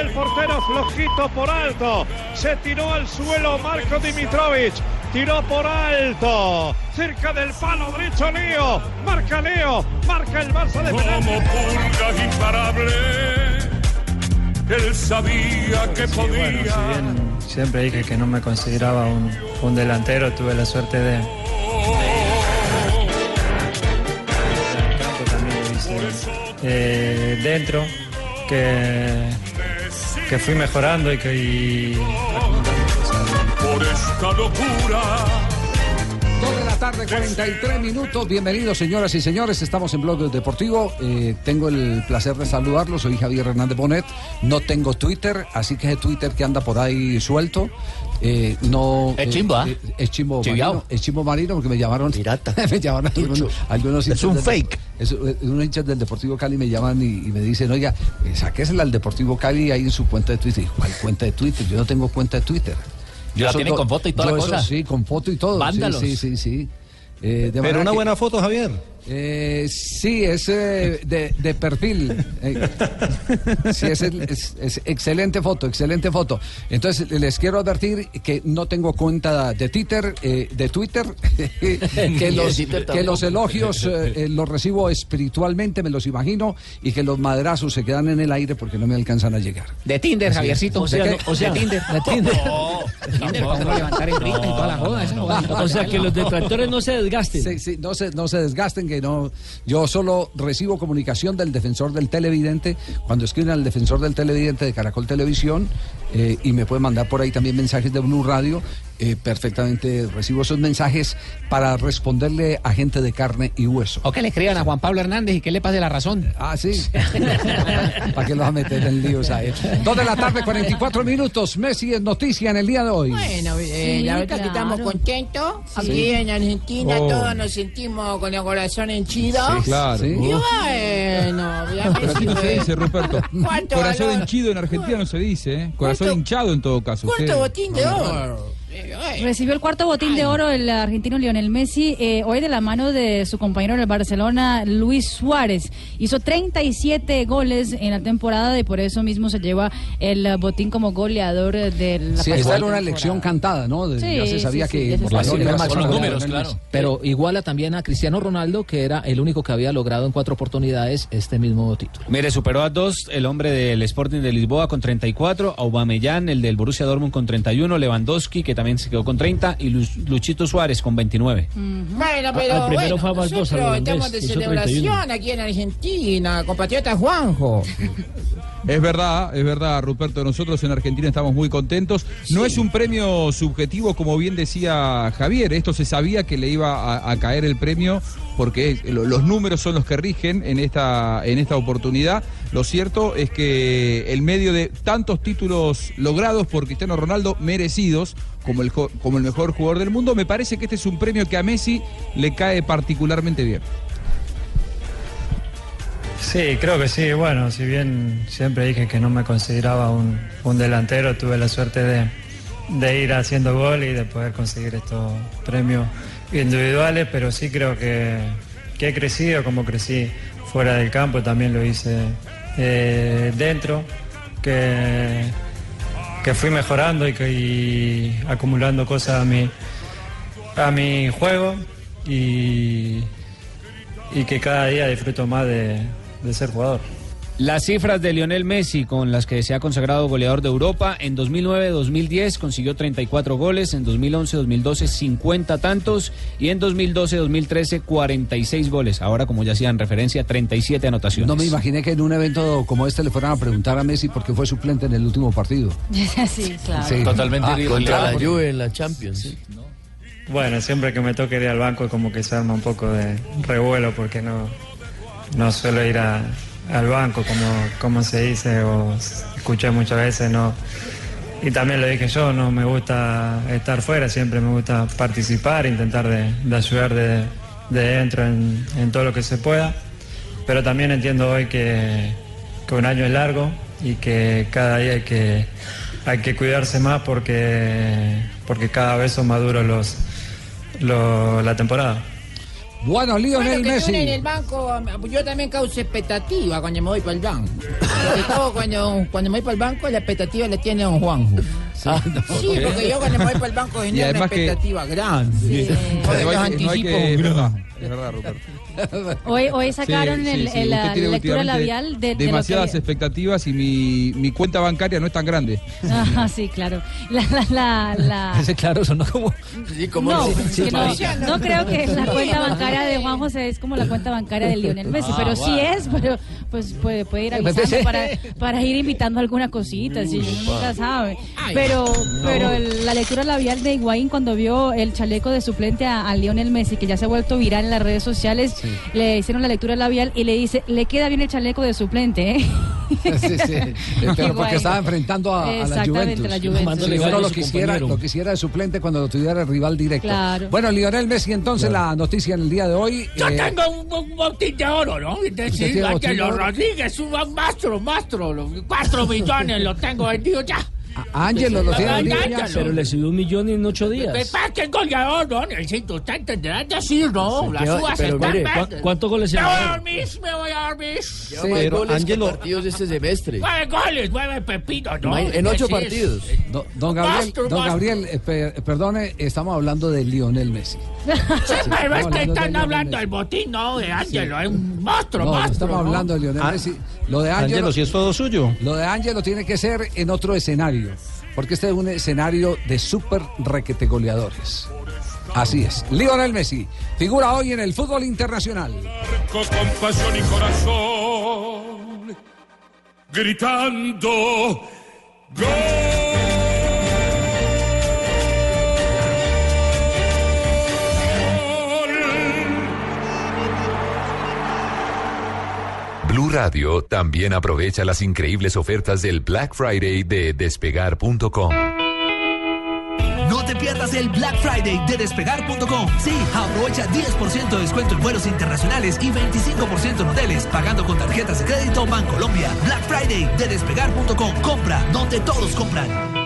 Del portero, flojito por alto. Se tiró al suelo Marco Dimitrovic. Tiró por alto. Cerca del palo derecho Leo. Marca Leo. Marca el Barça de Como penalti. pulga imparable. Él sabía que Sí, bueno, podía. si bien siempre dije que no me consideraba un, un delantero, tuve la suerte de... el eh, dentro, que, que fui mejorando y que... Por esta locura. Dos de la tarde, 43 minutos. Bienvenidos, señoras y señores. Estamos en Blog Deportivo. Eh, tengo el placer de saludarlos. Soy Javier Hernández Bonet. No tengo Twitter, así que ese Twitter que anda por ahí suelto. eh, no, Es eh, chimbo, ¿ah? eh, es chimbo marino. Es chimbo marino porque me llamaron. Pirata. me llamaron algunos, algunos Es un del- fake. Es, eh, unos hinchas del Deportivo Cali me llaman y, y me dicen, oiga, sáquesela al Deportivo Cali ahí en su cuenta de Twitter. ¿Cuál cuenta de Twitter? Yo no tengo cuenta de Twitter. ¿La eso tienen con foto y toda yo la eso cosa? Sí, con foto y todo. Sí, Vándalos. Sí, sí, sí. Eh, de Pero una que- buena foto, Javier. Eh, sí, es eh, de, de perfil. Eh, sí, es, el- es- es excelente foto, excelente foto. Entonces, les quiero advertir que no tengo cuenta de Twitter, eh, de Twitter, que, los, Twitter que los elogios eh, eh, los recibo espiritualmente, me los imagino, y que los madrazos se quedan en el aire porque no me alcanzan a llegar. De Tinder, Javiercito. O sea, ¿De no- o sea- de Tinder. De Tinder. Uno levantar en rita y toda la joda. no O sea, que los detractores no se desgasten. Sí, sí, no se, no se desgasten, no. Yo solo recibo comunicación del defensor del televidente. Cuando escriben al defensor del televidente de Caracol Televisión, eh, y me pueden mandar por ahí también mensajes de Blue Radio, eh, perfectamente recibo esos mensajes para responderle a gente de carne y hueso. O que le escriban a Juan Pablo Hernández y que le pase la razón. Ah, sí. ¿Para qué lo va a meter en líos a él? Dos de la tarde, 44 minutos. Messi es noticia en el día de hoy. Bueno, eh, Sí, la verdad claro. que estamos contentos. Aquí en Argentina Oh. todos nos sentimos con el corazón henchido. Claro. Y bueno, ya Pero así no se dice, Ruperto. ¿Cuánto Corazón valor? henchido en Argentina no se dice, ¿eh? Corazón ¿Cuánto- hinchado en todo caso. ¿Cuánto Usted- botín de oro? Recibió el cuarto botín de oro el argentino Lionel Messi eh, hoy de la mano de su compañero en el Barcelona, Luis Suárez. Hizo 37 goles en la temporada y por eso mismo se lleva el botín como goleador de la Sí, esta era una elección cantada, ¿no? De- Sí, ya se sabía sí, que por la Por los números, claro. Pero iguala también a Cristiano Ronaldo, que era el único que había logrado en cuatro oportunidades este mismo título. Mire, superó a dos el hombre del Sporting de Lisboa con 34, Aubameyang, el del Borussia Dortmund con 31, Lewandowski, que también se quedó con 30, y Lu- Luchito Suárez con 29. Bueno, pero primero bueno, fue a Barbosa, nosotros estamos de celebración 31. aquí en Argentina, compatriota Juanjo. Es verdad, es verdad, Ruperto. Nosotros en Argentina estamos muy contentos. No es un premio subjetivo, como bien decía Javier. Esto se sabía que le iba a, a caer el premio porque los números son los que rigen en esta, en esta oportunidad. Lo cierto es que en medio de tantos títulos logrados por Cristiano Ronaldo, merecidos, como el, como el mejor jugador del mundo, me parece que este es un premio que a Messi le cae particularmente bien. Sí, creo que sí. Bueno, si bien siempre dije que no me consideraba un, un delantero, tuve la suerte de, de ir haciendo gol y de poder conseguir estos premios individuales, pero sí creo que, que he crecido como crecí fuera del campo, también lo hice eh, dentro, que, que fui mejorando y, que, acumulando cosas a mi, a mi juego y, y que cada día disfruto más de, de ser jugador. Las cifras de Lionel Messi con las que se ha consagrado goleador de Europa, en 2009-2010 consiguió 34 goles, en 2011-2012 50 tantos y en 2012-2013 46 goles. Ahora, como ya hacían referencia, 37 anotaciones. No me imaginé que en un evento como este le fueran a preguntar a Messi por qué fue suplente en el último partido. sí, claro. Sí. Totalmente Ah, contra la Juve en la Champions. Bueno, siempre que me toque ir al banco como que se arma un poco de revuelo porque no, no suelo ir a- al banco como, como se dice o escuché muchas veces, no. Y también lo dije yo, no me gusta estar fuera, siempre me gusta participar, intentar de, ayudar de, de dentro en, todo lo que se pueda. Pero también entiendo hoy que, que un año es largo y que cada día hay que, hay que cuidarse más porque, porque cada vez son más duros los, lo- la temporada. Bueno, Lionel Bueno, que Messi. en el banco, yo también causo expectativa cuando me voy para el banco. Sobre todo cuando, cuando me voy para el banco, la expectativa la tiene don Juanjo. Ah, Sí, porque yo cuando me voy para el banco Y genero una que- expectativa grande. Sí. Porque los no anticipos es verdad, Ruperto. Hoy, hoy sacaron Sí, el- sí, sí. el- la lectura labial de, de lo que demasiadas expectativas y mi, mi cuenta bancaria no es tan grande. Ajá, sí, claro. La, la, la, la- Ese claro sonó como. Sí, No, Sí, no, sí. no creo que la cuenta bancaria de Juan José es como la cuenta bancaria de Lionel Messi, Ah, pero sí bueno. es, pero pues puede, puede ir avisando para, para ir invitando alguna cosita, si uno nunca sabe. Pero, pero el- la lectura labial de Higuaín cuando vio el chaleco de suplente a, a Lionel Messi, que ya se ha vuelto viral en las redes sociales, le hicieron la lectura labial y le dice, le queda bien el chaleco de suplente, ¿eh? Sí, sí. Pero porque estaba enfrentando a, a la Exactamente, Juventus. la Juventus. Sí. lo quisiera, lo quisiera de suplente cuando lo tuviera el rival directo. Claro. Bueno, Lionel Messi, entonces la noticia en el día de hoy. Yo eh, tengo un, un botín de oro, ¿no? ¿Usted Decir, Ángelo oro? Rodríguez, un mastro, mastro, lo- cuatro millones lo tengo vendido ya. Ángelo lo tiene Ángelo. Pero le subió un millón en ocho días. Me pasa que el goleador, ¿no? Necesito, usted entenderá decir, ¿no? Las Pero, uvas pero están mire, verdes. ¿cu- ¿cuántos goles se Me voy a dormir, me voy a dormir. Goles que partidos este semestre. Nueve goles, nueve pepinos, ¿no? En ocho Decir, partidos. Don, Gabriel, don. Gabriel eh, per- perdone, estamos hablando de Lionel Messi. Sí, pero es que están hablando del botín, no, de Ángelo, es un monstruo, monstruo. estamos hablando de Lionel Ah, Messi. Lo de Ángelo, Ángelo, si es todo suyo. lo de Ángelo tiene que ser en otro escenario, porque este es un escenario de súper requete goleadores. Así es. Lionel Messi figura hoy en el fútbol internacional. con pasión y corazón, gritando Blue Radio también aprovecha las increíbles ofertas del Black Friday de despegar.com. No te pierdas el Black Friday de despegar.com. Sí, aprovecha 10% de descuento en vuelos internacionales y 25% en hoteles, pagando con tarjetas de crédito Bancolombia. Black Friday de despegar.com. Compra donde todos compran.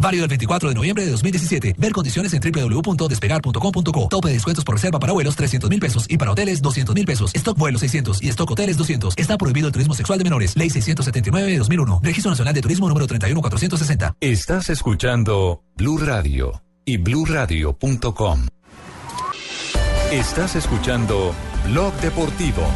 Válido el 24 de noviembre de 2017. Ver condiciones en www.despegar.com.co. Tope de descuentos por reserva para vuelos 300 mil pesos y para hoteles 200 mil pesos. Stock vuelos 600 y stock hoteles 200. Está prohibido el turismo sexual de menores. Ley 679 de 2001. Registro Nacional de Turismo número 31460. Estás escuchando Blue Radio y bluradio.com. Estás escuchando Blog Deportivo.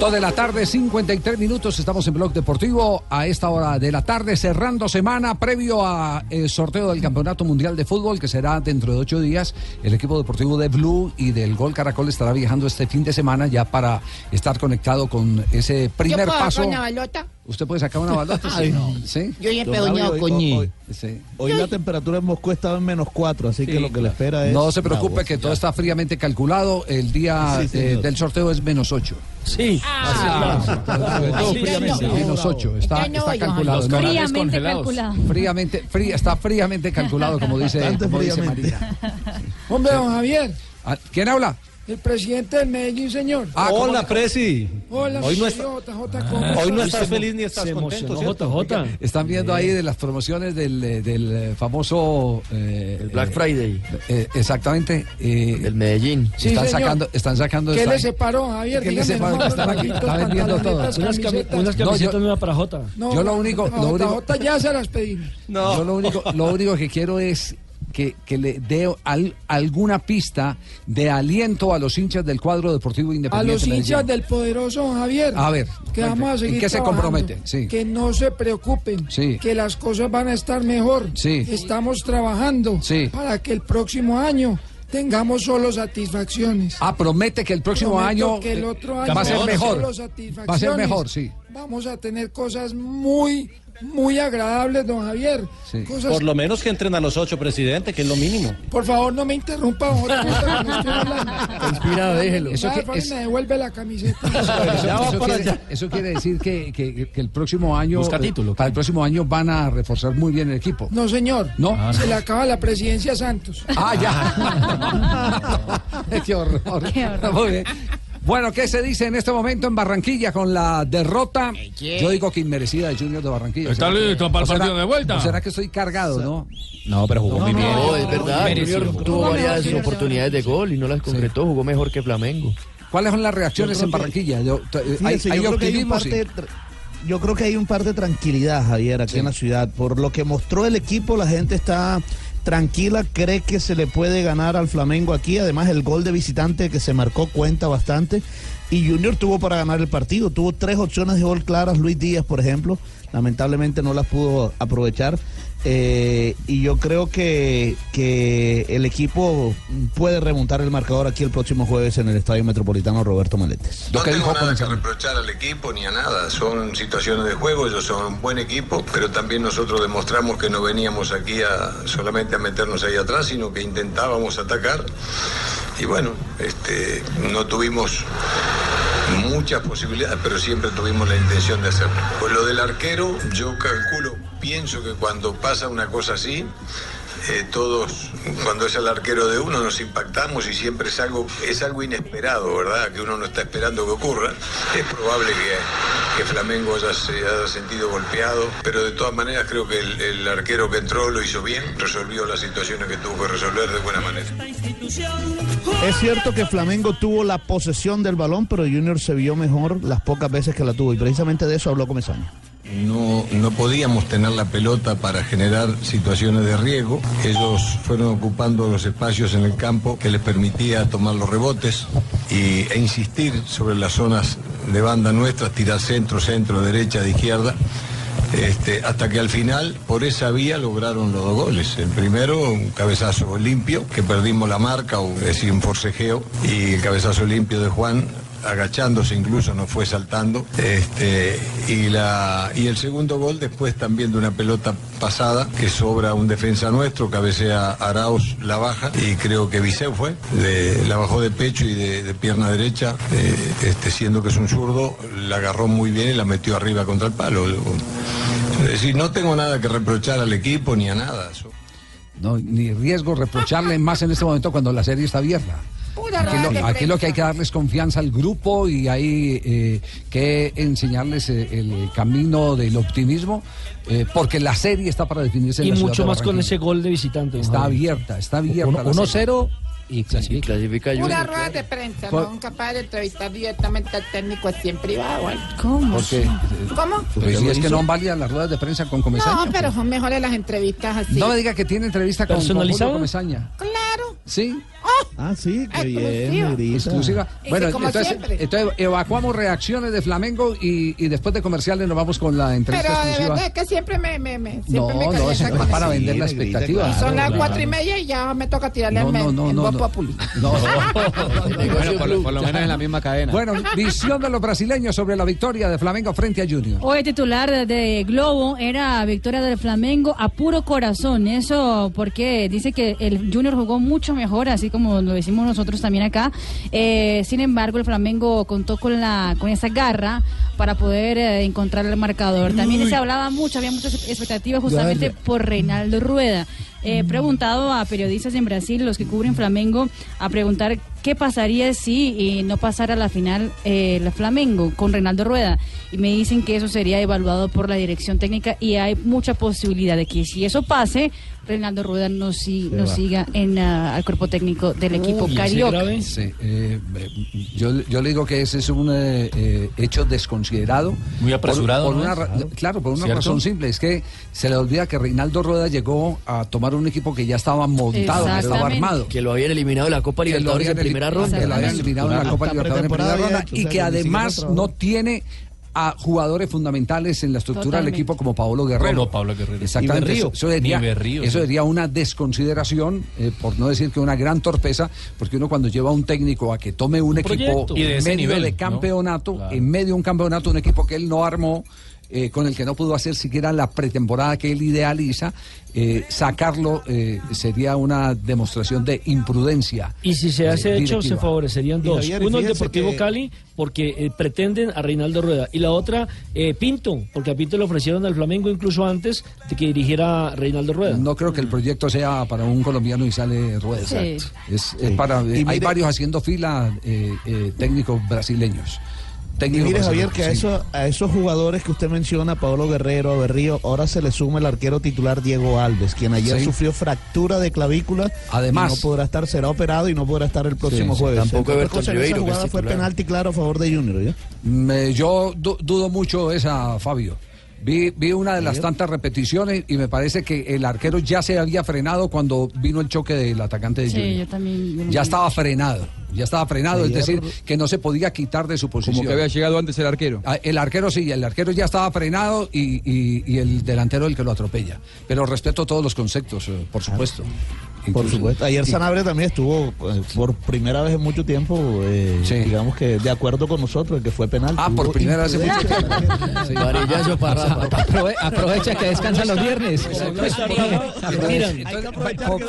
Dos de la tarde, 53 minutos, estamos en Blog Deportivo a esta hora de la tarde, cerrando semana previo a el sorteo del Campeonato Mundial de Fútbol que será dentro de ocho días. El equipo deportivo de Blue y del Gol Caracol estará viajando este fin de semana ya para estar conectado con ese primer ¿Yo puedo paso. balota? ¿Usted puede sacar una balota? Ay, sí. no. ¿Sí? Yo ya he pedoñado con hoy- la temperatura en Moscú estaba en menos 4, así que lo que le espera es. No se preocupe que todo está fríamente calculado. El día eh, del sorteo es menos 8. Sí. Ah, fríamente, menos 8. Está, calculado. No, Fríamente calculado. Fríamente, fría, está fríamente calculado, como dice, como dice. María. Hombre, don Javier, Ah, ¿Quién habla? El presidente del Medellín, señor. Ah, ¿cómo Hola, Presi. Hola, Hoy no, está- JJ, ¿cómo hoy no estás? feliz ni estás se contento. JJ. Están viendo ahí de las promociones del, eh, del eh, famoso... eh, El Black Friday eh, exactamente. eh, del Medellín. Sí, están, señor. sacando, están sacando... ¿Qué están- le separó, Javier? ¿Qué le separó? no, Están aquí, está vendiendo todo. Unas, cami- camisetas. unas No, camisetas yo- nuevas para Jota. No, Yo lo único- no, lo único- JJ ya se las pedimos. Yo lo único, lo único que quiero es que, que le dé al- alguna pista de aliento a los hinchas del cuadro deportivo A independiente. los Medellín? hinchas del poderoso Javier. A ver, que vamos a ¿en seguir qué se compromete? Sí. Que no se preocupen. Sí. Que las cosas van a estar mejor. Sí. Estamos trabajando para que el próximo año tengamos solo satisfacciones. Ah, promete que el próximo año, que el eh, otro año va a ser mejor. satisfacciones. Va a ser mejor, sí. Vamos a tener cosas muy, muy agradables, don Javier. Cosas Por lo menos que entren a los ocho, presidente, que es lo mínimo. Por favor, no me interrumpa. Inspirado, déjelo. Eso que- es- me devuelve la camiseta. Eso, quiere, allá. eso quiere decir que, que- que el próximo año, Busca título. para el próximo año van a reforzar muy bien el equipo. No, señor. ¿No? Se le acaba la presidencia a Santos. Ah, ya. Qué horror. Qué horror. Muy bien. Bueno, ¿qué se dice en este momento en Barranquilla con la derrota? Yo digo que inmerecida de Junior de Barranquilla. ¿Está ¿Será que- listo para el partido de vuelta? o ¿Será que estoy cargado, no? No, pero jugó No, muy bien. No, es verdad. Junior tuvo varias oportunidades de gol y no las concretó. Jugó mejor que Flamengo. ¿Cuáles son las reacciones en Barranquilla? ¿Hay, Fíjese, hay yo, creo que hay un optimismo? Yo creo que hay un par de tranquilidad, Javier, aquí en la ciudad. Por lo que mostró el equipo, la gente está tranquila, cree que se le puede ganar al Flamengo aquí. Además, el gol de visitante que se marcó cuenta bastante. Y Junior tuvo para ganar el partido. Tuvo tres opciones de gol claras. Luis Díaz, por ejemplo. Lamentablemente no las pudo aprovechar. Eh, y yo creo que, que el equipo puede remontar el marcador aquí el próximo jueves en el Estadio Metropolitano Roberto Maletes. No tengo nada que reprochar al equipo ni a nada. Son situaciones de juego, ellos son un buen equipo, pero también nosotros demostramos que no veníamos aquí a, solamente a meternos ahí atrás, sino que intentábamos atacar. Y bueno, este, no tuvimos muchas posibilidades, pero siempre tuvimos la intención de hacerlo. Pues lo del arquero, yo calculo, pienso que cuando pasa una cosa así, eh, todos, cuando es el arquero de uno, nos impactamos y siempre es algo, es algo inesperado, ¿verdad? Que uno no está esperando que ocurra. Es probable que, que Flamengo haya, se haya sentido golpeado, pero de todas maneras creo que el, el arquero que entró lo hizo bien, resolvió las situaciones que tuvo que resolver de buena manera. Es cierto que Flamengo tuvo la posesión del balón, pero Junior se vio mejor las pocas veces que la tuvo. Y precisamente de eso habló Comesaña. No, no podíamos tener la pelota para generar situaciones de riesgo. Ellos fueron ocupando los espacios en el campo que les permitía tomar los rebotes y, e insistir sobre las zonas de banda nuestras, tirar centro, centro, derecha, de izquierda. Este, hasta que al final, por esa vía, lograron los dos goles. El primero, un cabezazo limpio, que perdimos la marca, o es decir, un forcejeo, y el cabezazo limpio de Juan, agachándose incluso, no fue saltando. Este, y, la, y el segundo gol después también de una pelota pasada que sobra un defensa nuestro, cabecea Arauz, la baja y creo que Viseu fue, la bajó de pecho y de, pierna derecha, eh, este, siendo que es un zurdo, la agarró muy bien y la metió arriba contra el palo. Es decir, no tengo nada que reprochar al equipo ni a nada. Ni riesgo reprocharle más en este momento cuando la serie está abierta. Aquí lo, aquí lo que hay que darles confianza al grupo y hay eh, que enseñarles eh, el camino del optimismo, eh, porque la serie está para definirse en Y la mucho más con ese gol de visitante. Está Javier. abierta, está abierta. Uno- la 1-0 serie. y clasifica. clasifica Pura Junior, rueda de prensa, Por- ¿no? Nunca para de entrevistar directamente al técnico así en privado. ¿Cómo? Porque, ¿Cómo? Pues si es que no válidas las ruedas de prensa con Comesaña. No, pero son mejores las entrevistas así. No me diga que tiene entrevista con, con Julio. Comesaña. Claro. Sí. Ah, sí, qué bien, Exclusiva. Bueno, entonces, evacuamos reacciones de Flamengo y, y después de comerciales nos vamos con la entrevista Pero de verdad que siempre me, me, me, No, siempre me no, calienta eso es para vender la Sí, negrita, expectativa. Son las Claro, cuatro y media y ya me toca tirarle No, en, no, no, en no, no. No. Bueno, por, lo- por lo menos en la misma cadena. Bueno, visión de los brasileños sobre la victoria de Flamengo frente a Junior. Hoy el titular de Globo era victoria del Flamengo a puro corazón. Eso porque dice que el Junior jugó mucho mejor, así como lo decimos nosotros también acá. Eh, sin embargo, el Flamengo contó con la con esa garra para poder eh, encontrar el marcador. También se hablaba mucho, había muchas expectativas justamente por Reinaldo Rueda. He preguntado a periodistas en Brasil, los que cubren Flamengo, a preguntar qué pasaría si eh, no pasara la final eh, el Flamengo con Reinaldo Rueda. Y me dicen que eso sería evaluado por la dirección técnica y hay mucha posibilidad de que si eso pase, Reinaldo Rueda no, si- Se no va. siga en ah, al cuerpo técnico del equipo Uy, ¿ese carioca. Sí, eh, yo, yo le digo que ese es un eh, eh, hecho desconsiderado. Muy apresurado, Por, por ¿no? una ra- claro. por una ¿Cierto? razón simple. Es que se le olvida que Reinaldo Rueda llegó a tomar un equipo que ya estaba montado, que estaba armado. Que lo habían eliminado de la Copa Libertadores en primera ronda. Que lo habían eliminado en la Copa Libertadores en primera ronda y que además no tiene a jugadores fundamentales en la estructura del equipo como Paolo Guerrero. Como Pablo Guerrero. Exactamente. Ni Berrío. Eso, sería, Ni Berrío, eso sería una desconsideración, eh, por no decir que una gran torpeza, porque uno cuando lleva a un técnico a que tome un, Un equipo proyecto. Y de en medio nivel, de ¿no? campeonato, Claro. en medio de un campeonato, un equipo que él no armó, eh, con el que no pudo hacer siquiera la pretemporada que él idealiza, eh, sacarlo eh, sería una demostración de imprudencia. Y si se eh, hace hecho, se favorecerían dos. Javier, Uno el Deportivo que- Cali, porque eh, pretenden a Reinaldo Rueda. Y la otra, eh, Pinto, porque a Pinto le ofrecieron al Flamengo incluso antes de que dirigiera Reinaldo Rueda. No creo que el proyecto sea para un colombiano y sale rueda. Sí. Es, es Sí. para, Y hay varios haciendo fila eh, eh, técnicos brasileños. Y mire, Javier, que a, eso- a esos jugadores que usted menciona, Pablo Guerrero, a Berrío, ahora se le suma el arquero titular Diego Alves, quien ayer Sí. sufrió fractura de clavícula. Además. y no podrá estar, será operado y no podrá estar el próximo sí, jueves. tampoco Entre otras Everton cosas, en esa Ribeiro, que es jugada fue penalti claro a favor de Junior. ¿ya? Me- yo du- dudo mucho esa, Fabio. Vi, vi una de las tantas repeticiones y me parece que el arquero ya se había frenado cuando vino el choque del atacante de Sí, Junior. yo también. yo no Ya estaba frenado, ya estaba frenado, es decir, que no se podía quitar de su posición. Como que había llegado antes el arquero. Ah, El arquero sí, el arquero ya estaba frenado y, y- y el delantero el que lo atropella. Pero respeto todos los conceptos, eh, por supuesto. Por supuesto. Ayer Sanabria también estuvo eh, por primera vez en mucho tiempo, eh, digamos que de acuerdo con nosotros, que fue penal. Ah, por primera vez en mucho tiempo. Sí. Varillazo para Aprove- aprovecha que descansan los viernes.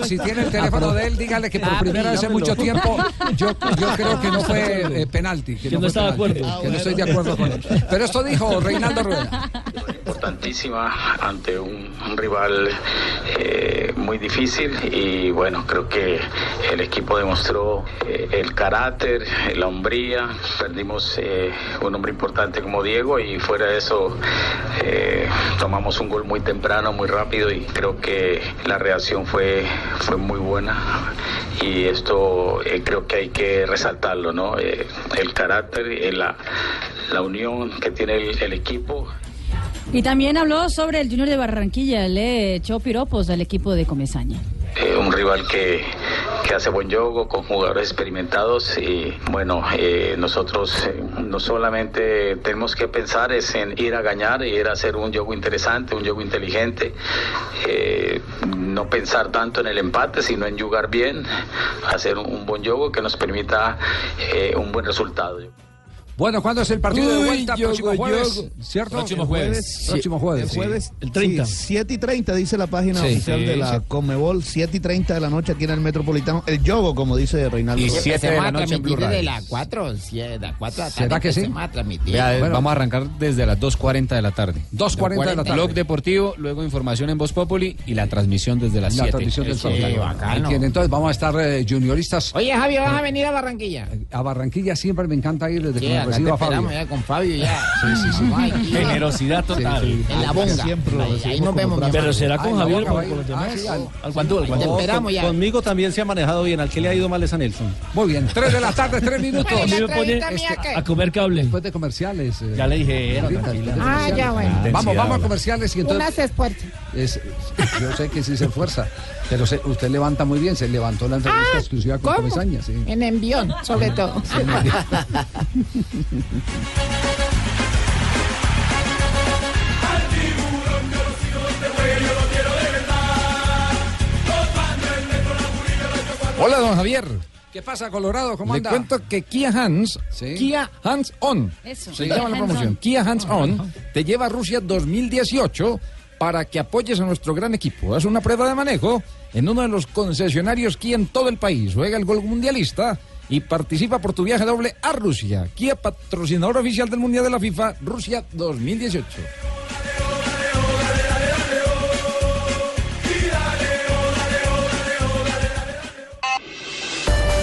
Si tiene el teléfono de él, dígale que por primera vez en mucho tiempo yo, yo creo que no fue eh, penalti. Que, Que no está de acuerdo. Que no estoy de acuerdo con él. Pero esto dijo Reinaldo Rueda. Importantísima ante un, rival eh, muy difícil y bueno, creo que el equipo demostró eh, el carácter, la hombría, perdimos eh, un hombre importante como Diego y fuera de eso tomamos un gol muy temprano, muy rápido y creo que la reacción fue, fue muy buena y esto creo que hay que resaltarlo, ¿no? El carácter, la, la unión que tiene el equipo. Y también habló sobre el Junior de Barranquilla, le echó piropos al equipo de Comesaña. eh, un rival que, que hace buen juego con jugadores experimentados y bueno, eh, nosotros eh, no solamente tenemos que pensar es en ir a ganar, ir a hacer un juego interesante, un juego inteligente, eh, no pensar tanto en el empate, sino en jugar bien, hacer un, un buen juego que nos permita un buen resultado. Bueno, ¿cuándo es el partido de vuelta? yogo, Próximo jueves, yogo. ¿cierto? Próximo El jueves. Próximo jueves. El sí. jueves. El 30. Sí, 7 y 30 dice la página Sí. oficial Sí, de la sí. Conmebol. 7 y 30 de la noche aquí en el Metropolitano. El yogo, como dice Reinaldo. Y Rueda. siete de la noche en Blue Radio. de la 4, de la 4 de la ¿Será tarde que sí? se va a Bueno, vamos a arrancar desde las 2.40 de la tarde. 2:40 de la tarde. Blog deportivo, luego información en Voz Populi y la transmisión desde las La 7. transmisión del sorteo. bacano. Entonces vamos a estar eh, junioristas. Oye, Javi, ¿vas a venir a Barranquilla? A Barranquilla siempre me encanta ir desde que acá te reciba esperamos Fabio. ya con Fabio ya. Sí, sí, sí. Ay. Generosidad total. Sí, sí. En la bonga. Siempre Ahí, nos vemos. Pero será con Ay, Javier con los ah, demás. sí, al- Al guandú, al Te guandú. esperamos ya. Conmigo también se ha manejado bien. ¿Al que le ha ido mal es a Nelson? Muy bien, 3 de la tarde, 3 minutos. A mí me pone entrevista mía, ¿qué? a comer cable. Después de comerciales. eh, Ya le dije, Ah, ya, bueno. Vamos, vamos a comerciales y Unas entonces. esfuerzos. Es- yo sé que sí se esfuerza, pero se- usted levanta muy bien, se levantó la entrevista Ah, exclusiva con. Comesaña, sí. En envión, sobre todo. Hola, don Javier. ¿Qué pasa, Colorado? ¿Cómo Le anda? cuento que Kia Hands, Sí. Kia Hands On, Eso. se llama la promoción. Kia Hands On te lleva a Rusia 2018 para que apoyes a nuestro gran equipo. Haz una prueba de manejo en uno de los concesionarios Kia en todo el país. Juega el gol mundialista y participa por tu viaje doble a Rusia. Kia, patrocinador oficial del Mundial de la FIFA, Rusia 2018.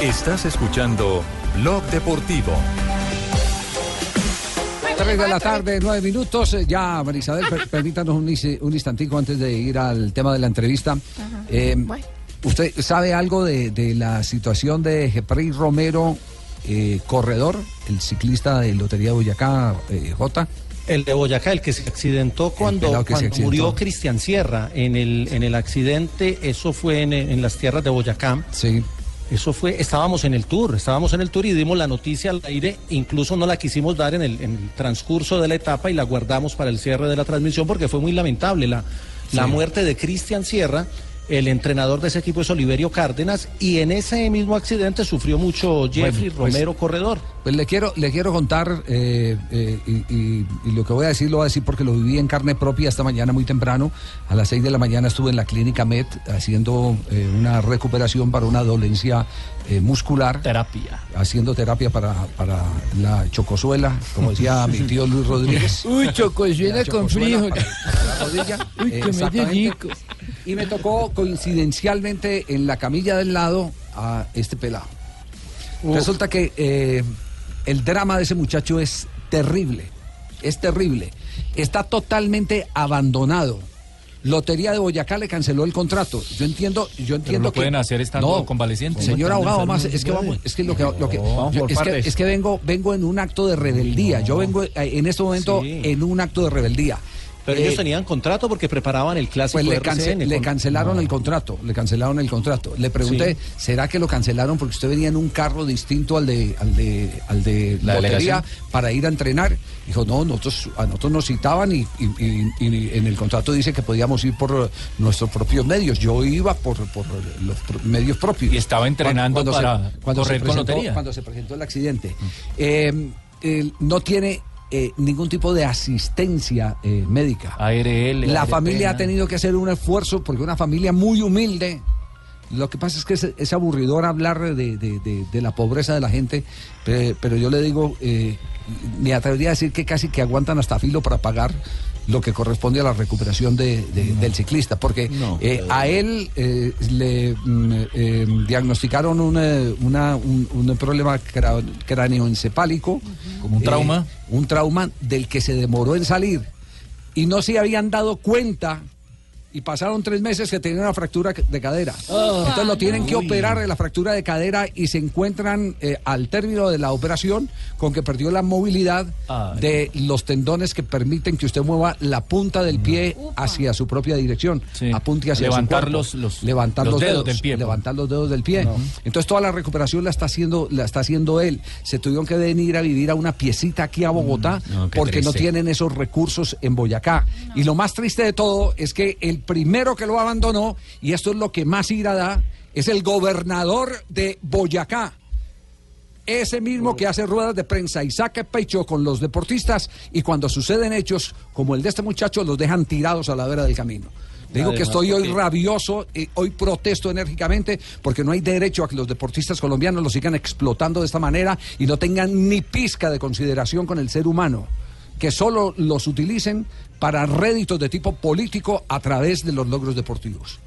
Estás escuchando Blog Deportivo. 3 de la tarde, 9 minutos. Eh, Ya, Marisabel, per- permítanos un, un instantico antes de ir al tema de la entrevista. Eh, ¿Usted sabe algo de, de la situación de Jeprey Romero, eh, corredor, el ciclista de Lotería Boyacá, eh, J? El de Boyacá, el que se accidentó cuando, se accidentó. murió Cristian Sierra en el, en el accidente, eso fue en, en las tierras de Boyacá. Sí. Eso fue, estábamos en el tour, estábamos en el tour y dimos la noticia al aire, incluso no la quisimos dar en el, en el transcurso de la etapa y la guardamos para el cierre de la transmisión porque fue muy lamentable la, la muerte de Cristian Sierra. El entrenador de ese equipo es Oliverio Cárdenas y en ese mismo accidente sufrió mucho Jeffrey Bueno, pues- Romero Corredor. Pues le quiero, le quiero contar, eh, eh, y, y- y lo que voy a decir lo voy a decir porque lo viví en carne propia esta mañana muy temprano. A las 6 de la mañana estuve en la clínica MED haciendo eh, una recuperación para una dolencia eh, muscular. Terapia. Haciendo terapia para, para la chocosuela, como decía mi tío Luis Rodríguez. Uy, chocosuela La con rodilla. Uy, que me dedico. Y me tocó coincidencialmente en la camilla del lado a este pelado. Resulta que eh, el drama de ese muchacho es terrible, es terrible. Está totalmente abandonado. Lotería de Boyacá le canceló el contrato. Yo entiendo, yo entiendo lo que pueden hacer estando convaleciente. Señor abogado, más no es que vamos, es que lo que, lo que- No, vamos yo- por es, que, es que vengo, vengo en un acto de rebeldía. Yo vengo eh, en este momento Sí. en un acto de rebeldía. Pero Eh, ellos tenían contrato porque preparaban el clásico pues le, RCN cance- le con- cancelaron el contrato, le cancelaron el contrato. Le pregunté, Sí. ¿será que lo cancelaron porque usted venía en un carro distinto al de al de al de La lotería delegación. para ir a entrenar? Dijo, no, nosotros a nosotros nos citaban y, y- y- y en el contrato dice que podíamos ir por eh, nuestros propios medios. Yo iba por, por los pro- medios propios. Y estaba entrenando se- para cuando se correr con presentó- lotería. Cuando se presentó el accidente. Eh, no tiene eh, ningún tipo de asistencia eh, médica. ARL. La ARP, familia ha tenido que hacer un esfuerzo porque una familia muy humilde. Lo que pasa es que es, es aburridor hablar de, de- de- de la pobreza de la gente, pe- pero yo le digo, eh, me atrevería a decir que casi que aguantan hasta filo para pagar lo que corresponde a la recuperación de- de- del ciclista, porque eh, a él eh, le mm, eh, diagnosticaron un, eh, una- un, un problema cráneoencefálico. Como un trauma. un trauma del que se demoró en salir y no se habían dado cuenta y pasaron tres meses que tenía una fractura de cadera. Entonces lo tienen que operar de la fractura de cadera y se encuentran eh, al término de la operación con que perdió la movilidad Ay. de los tendones que permiten que usted mueva la punta del pie hacia su propia dirección. Apunte hacia Levantar su los- los- levantar los los, dedos dedos, del pie, pues. levantar los dedos del pie. Entonces toda la recuperación la está haciendo la está haciendo él. Se tuvieron que venir a vivir a una piecita aquí a Bogotá Mm, no, qué porque no tienen esos recursos en Boyacá. Y lo más triste de todo es que el primero que lo abandonó, y esto es lo que más ira da, es el gobernador de Boyacá. Ese mismo que hace ruedas de prensa y saca pecho con los deportistas y cuando suceden hechos como el de este muchacho los dejan tirados a la vera del camino. Le digo que estoy hoy rabioso, y hoy protesto enérgicamente porque no hay derecho a que los deportistas colombianos los sigan explotando de esta manera y no tengan ni pizca de consideración con el ser humano. Que solo los utilicen para réditos de tipo político a través de los logros deportivos.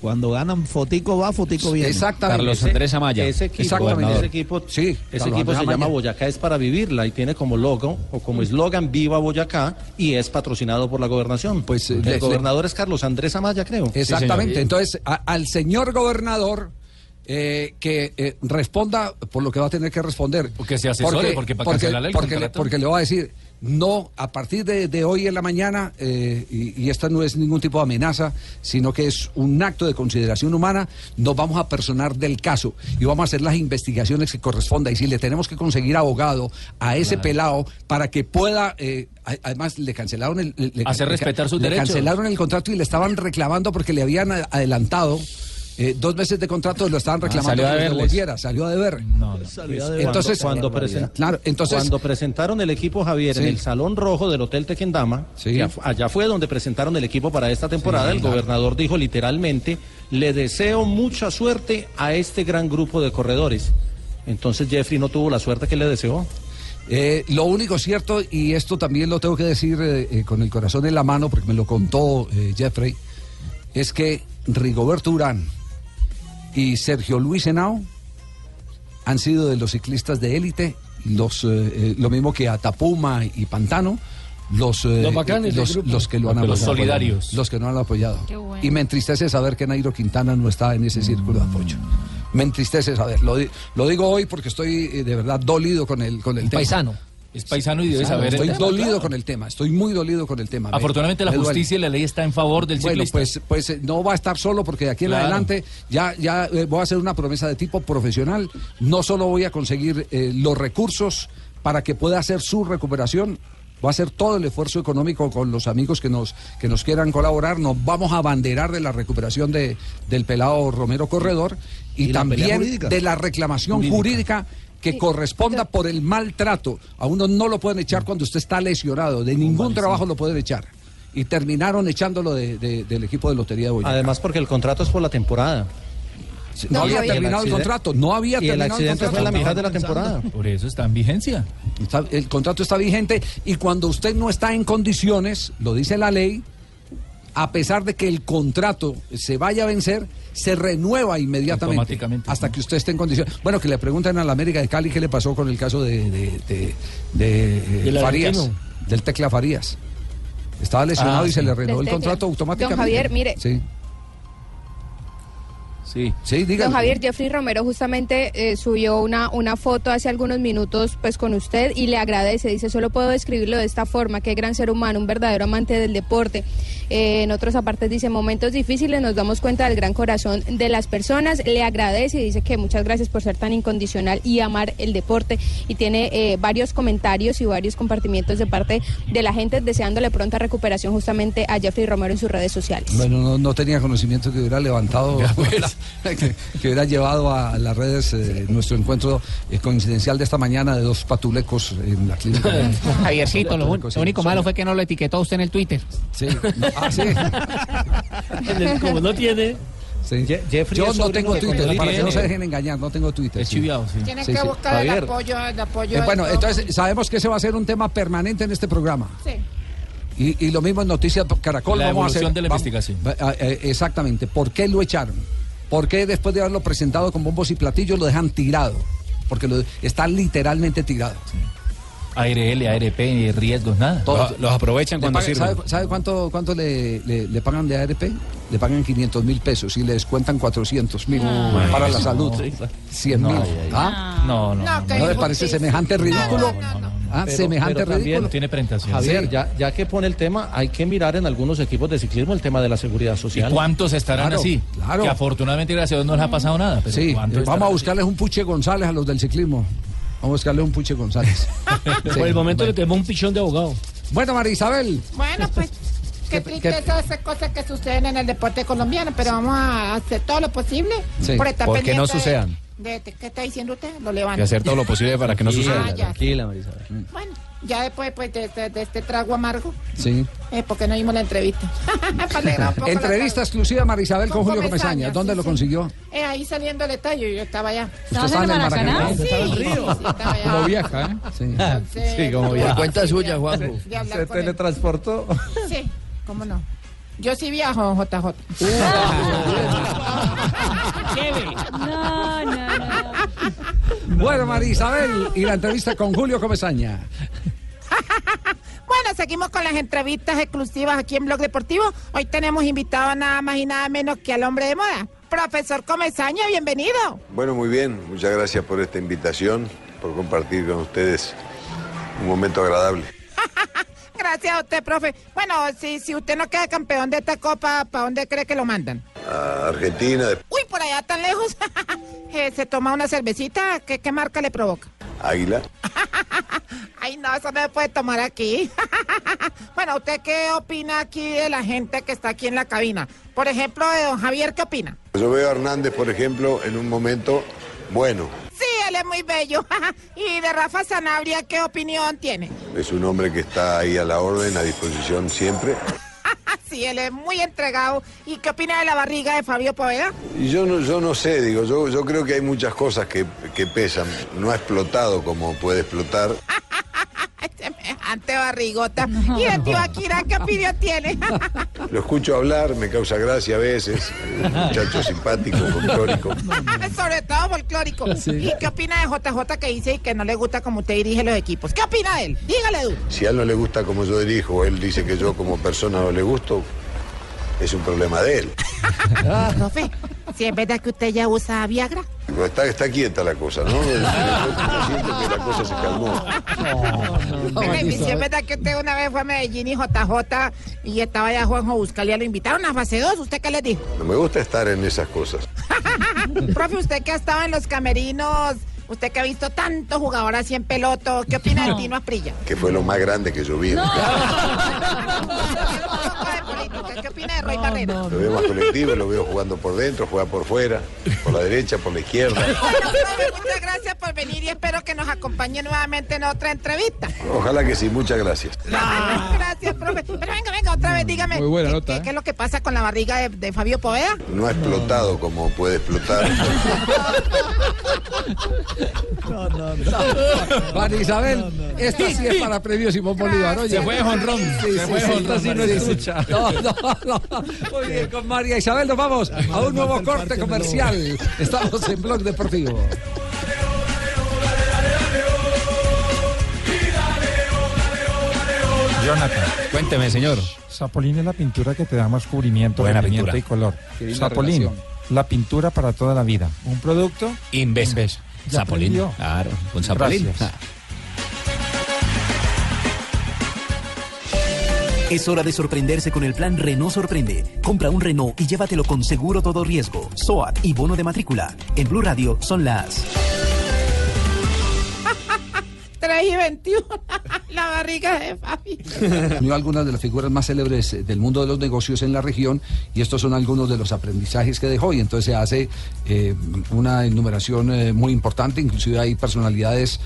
Cuando ganan fotico va, fotico viene. Exactamente. Ese equipo, Exactamente. ese equipo, Sí, ese Carlos equipo se Andrés llama Amaya. Boyacá es para vivirla y tiene como logo o como eslogan Viva Boyacá y es patrocinado por la gobernación. Pues el le- gobernador es Carlos Andrés Amaya, creo. Exactamente. Entonces, a- al señor gobernador eh, que eh, responda por lo que va a tener que responder. Porque se asesore, porque para cancelarle el porque, le- porque le va a decir, no, a partir de, de hoy en la mañana, eh, y, y esta no es ningún tipo de amenaza, sino que es un acto de consideración humana, nos vamos a personar del caso y vamos a hacer las investigaciones que corresponda. Y si le tenemos que conseguir abogado a ese Claro. pelado para que pueda... eh, Además, le cancelaron el... le- Hacer le- respetar sus le derechos. cancelaron el contrato y le estaban reclamando porque le habían adelantado eh, dos meses de contrato lo estaban reclamando salió a que devolviera, salió a deber. Entonces, cuando, presen- claro, entonces cuando presentaron el equipo Javier en el salón rojo del Hotel Tequendama, que allá fue donde presentaron el equipo para esta temporada, Sí, el claro. gobernador dijo literalmente, le deseo mucha suerte a este gran grupo de corredores. Entonces Jeffrey no tuvo la suerte que le deseó. Eh, lo único cierto, y esto también lo tengo que decir eh, eh, con el corazón en la mano, porque me lo contó eh, Jeffrey, es que Rigoberto Urán y Sergio Luis Henao han sido de los ciclistas de élite, los, eh, eh, lo mismo que Atapuma y Pantano. Los, eh, Los bacanes del los, grupo. los que lo han Los apoyado. solidarios. Los que no han apoyado. Qué bueno. Y me entristece saber que Nairo Quintana no está en ese círculo de apoyo. Me entristece saber. Lo, lo digo hoy porque estoy eh, de verdad dolido con el, con el tema. paisano. Es paisano y debe Claro, saber el Estoy tema, dolido claro. con el tema, estoy muy dolido con el tema. Me- Afortunadamente la me duele. justicia y la ley está en favor del Bueno, ciclista. pues, pues eh, no va a estar solo porque de aquí en Claro. adelante ya, ya eh, voy a hacer una promesa de tipo profesional. No solo voy a conseguir eh, los recursos para que pueda hacer su recuperación, voy a hacer todo el esfuerzo económico con los amigos que nos, que nos quieran colaborar. Nos vamos a abanderar de la recuperación de, del pelado Romero Corredor y, ¿Y la pelea también de la reclamación Jurídica. jurídica que corresponda por el maltrato. A uno no lo pueden echar cuando usted está lesionado, de ningún trabajo lo pueden echar. Y terminaron echándolo de- de- del equipo de Lotería de Boyacá. Además, porque el contrato es por la temporada. No había terminado el contrato, no había Y el terminado accidente contrato. fue la mitad de la temporada. Por eso está en vigencia. Está- el contrato está vigente y cuando usted no está en condiciones, lo dice la ley, a pesar de que el contrato se vaya a vencer, se renueva inmediatamente Automáticamente, hasta que usted esté en condiciones. Bueno, que le pregunten a la América de Cali qué le pasó con el caso de, de, de- de, eh, Farías, argentino. del Tecla Farías. Estaba lesionado Ah, y se sí. le renovó el contrato Don automáticamente. Javier, mire. Sí, Sí. sí, dígame. Don Javier, Jeffrey Romero justamente eh, subió una, una foto hace algunos minutos pues con usted y le agradece. Dice, solo puedo describirlo de esta forma, qué gran ser humano, un verdadero amante del deporte. Eh, en otros apartes dice, momentos difíciles nos damos cuenta del gran corazón de las personas. Le agradece y dice que muchas gracias por ser tan incondicional y amar el deporte. Y tiene eh, varios comentarios y varios compartimientos de parte de la gente deseándole pronta recuperación justamente a Jeffrey Romero en sus redes sociales. Bueno, no, no tenía conocimiento que hubiera levantado, que, que hubiera llevado a las redes eh, nuestro encuentro eh, coincidencial de esta mañana de dos patulecos en la clínica. Javiercito, lo, un- único sí. malo fue que no lo etiquetó usted en el Twitter. Sí. Ah, sí. Como no tiene. Sí. Je- Jeffrey Yo no tengo Twitter, para que no se dejen engañar, no tengo Twitter. Es sí. chiviado, sí. Tienen Sí, que sí. buscar el apoyo, el apoyo. Eh, bueno, entonces sabemos que ese va a ser un tema permanente en este programa. Sí. Y, y lo mismo en Noticias Caracol. La vamos a evolución hacer, de la vamos- investigación. eh, exactamente. ¿Por qué lo echaron? ¿Por qué después de haberlo presentado con bombos y platillos lo dejan tirado? Porque lo, está literalmente tirado. ARL, ARP, ni riesgos, nada. Todo. Los aprovechan cuando pagan- sirven. ¿Sabe, sabe cuánto, cuánto le, le- le pagan de ARP? Le pagan 500 mil pesos y le descuentan 400 mil Ah. para la No, salud. sí. 100 mil. No. ¿Ah? No, no. No, no, ¿No le parece semejante ridículo? ¿Ah? Pero- semejante pero también. Tiene presentación. Javier, Sí. ya, ya que pone el tema, hay que mirar en algunos equipos de ciclismo el tema de la seguridad ¿Y social. cuántos estarán Claro, así? claro. Que afortunadamente, gracias a Dios, no les ha pasado nada. pero Sí, ¿cuántos vamos a buscarles un Puche González a los del ciclismo. Vamos a buscarle un Puche González. Por el momento le tenemos un pichón de abogado. Bueno, María Isabel. Bueno, pues. Qué ¿Qué- tristeza esas cosas que suceden en el deporte colombiano, pero vamos a hacer todo lo posible Sí, por estar porque no sucedan. de- de- ¿Qué está diciendo usted? Lo levanto. Y hacer todo lo posible para que no Ah, suceda. ya. Tranquila, Marisabel. Bueno, ya después pues, de, de- de este trago amargo, Sí. eh, porque no vimos la entrevista. Entrevista exclusiva María Isabel con, Con Julio Comesaña. ¿Dónde sí, lo consiguió? Eh, ahí saliendo el estadio, yo estaba allá. ¿Usted estaba en el Maracaná? Sí, estaba allá. Como viaja, ¿eh? Sí. Entonces, Sí, como la Cuenta suya, hablar Se él. teletransportó. Sí, cómo no. Yo sí viajo, JJ. No, no, no. Bueno, María Isabel y la entrevista con Julio Comesaña. Bueno, seguimos con las entrevistas exclusivas aquí en Blog Deportivo. Hoy tenemos invitado nada más y nada menos que al hombre de moda, profesor Comesaña, bienvenido. Bueno, muy bien. Muchas gracias por esta invitación, por compartir con ustedes un momento agradable. Gracias a usted, profe. Bueno, si, si usted no queda campeón de esta copa, ¿para dónde cree que lo mandan? A Argentina, Uy, por allá tan lejos. Eh, ¿Se toma una cervecita? ¿Qué, qué marca le provoca? Águila. Ay, no, eso no se puede tomar aquí. bueno, ¿usted qué opina aquí de la gente que está aquí en la cabina? Por ejemplo, de don Javier, ¿qué opina? Yo veo a Hernández, por ejemplo, en un momento bueno. Sí, él es muy bello. y de Rafa Sanabria, ¿qué opinión tiene? Es un hombre que está ahí a la orden, a disposición siempre. sí, él es muy entregado. ¿Y qué opina de la barriga de Fabio Poveda? Yo no, yo no sé, digo, yo, yo creo que hay muchas cosas que, que pesan. No ha explotado como puede explotar. Semejante barrigota. ¿Y de Tibaquira qué opinión tiene? Lo escucho hablar, me causa gracia a veces. Un muchacho simpático, folclórico. Sobre todo folclórico. ¿Y qué opina de JJ que dice que no le gusta como usted dirige los equipos? ¿Qué opina de él? Dígale, Du. Si a él no le gusta como yo dirijo, él dice que yo como persona no le gusto, es un problema de él. Profe, si es verdad que usted ya usa Viagra. Pero Está, está quieta la cosa, ¿no? Yo siento que la cosa se calmó. Y si es verdad que usted una vez fue a Medellín y JJ y estaba allá Juanjo Buscalia, lo invitaron a fase 2, ¿usted qué le dijo? No me gusta estar en esas cosas. Profe, usted que ha estado en los camerinos, usted que ha visto tantos jugadores así en peloto, ¿qué opina de Tino Asprilla? Que fue lo más grande que yo vi. ¿Qué opina de Roy Barrera? Lo veo más colectivo, lo veo jugando por dentro, juega por fuera, por la derecha, por la izquierda. Muchas gracias por venir y espero que nos acompañe nuevamente en otra entrevista. Ojalá que sí, muchas gracias. Gracias, profe. Pero venga, venga, otra vez dígame. Muy buena ¿qué- nota, ¿qué, ¿eh? qué es lo que pasa con la barriga de, de Fabio Poveda? No ha explotado como puede explotar. No, no, no. María Isabel, esta sí es para premio Simón Bolívar. Oye. Se fue jonrón, Sí, se fue jonrón, sí no María es Isabel. trucha. No, no, no. Muy bien, con María Isabel nos vamos a un nuevo corte comercial. Estamos en Blog Deportivo. Jonathan. Cuénteme, señor. Zapolín es la pintura que te da más cubrimiento, Buena rendimiento pintura. y color. Relación. la pintura para toda la vida. Un producto Inves. Zapolín. Claro, con Zapolín. Es hora de sorprenderse con el plan Renault Sorprende. Compra un Renault y llévatelo con seguro todo riesgo, SOAT y bono de matrícula. En Blue Radio son las 3 y 21. la barriga de a algunas de las figuras más célebres eh, del mundo de los negocios en la región y estos son algunos de los aprendizajes que dejó y entonces se hace eh, una enumeración eh, muy importante, inclusive hay personalidades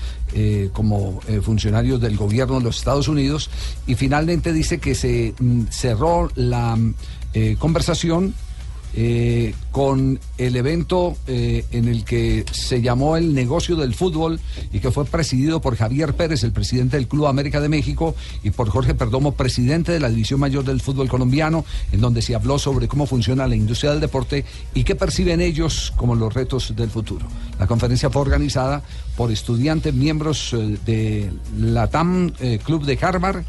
como funcionarios del gobierno de los Estados Unidos y finalmente dice que se mm, cerró la mm, conversación eh, con el evento eh, en el que se llamó el negocio del fútbol y que fue presidido por Javier Pérez, el presidente del Club América de México, y por Jorge Perdomo, presidente de la División Mayor del Fútbol Colombiano, en donde se habló sobre cómo funciona la industria del deporte y qué perciben ellos como los retos del futuro. La conferencia fue organizada por estudiantes, miembros eh, de la TAM Club de Harvard,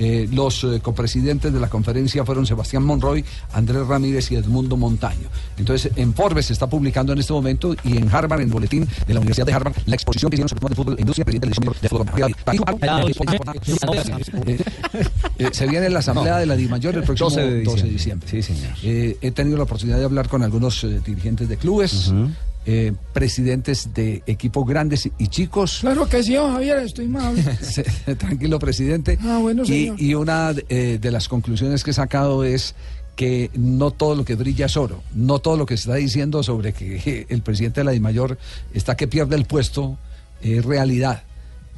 eh, los eh, copresidentes de la conferencia fueron Sebastián Monroy, Andrés Ramírez y Edmundo Montaño. Entonces, en Forbes se está publicando en este momento y en Harvard, en el boletín de la Universidad de Harvard, la exposición que hicieron sobre el fútbol, la industria, presidente del fútbol. Eh, Se viene la asamblea de la DIMAYOR el próximo 12 de 12 de diciembre. diciembre. Eh, he tenido la oportunidad de hablar con algunos dirigentes de clubes, eh, presidentes de equipos grandes y chicos. Claro que sí, Javier, estoy mal. Tranquilo, presidente. Ah, bueno, y, señor. y una eh, de las conclusiones que he sacado es que no todo lo que brilla es oro. No todo lo que se está diciendo sobre que el presidente de la DIMAYOR está que pierde el puesto es realidad.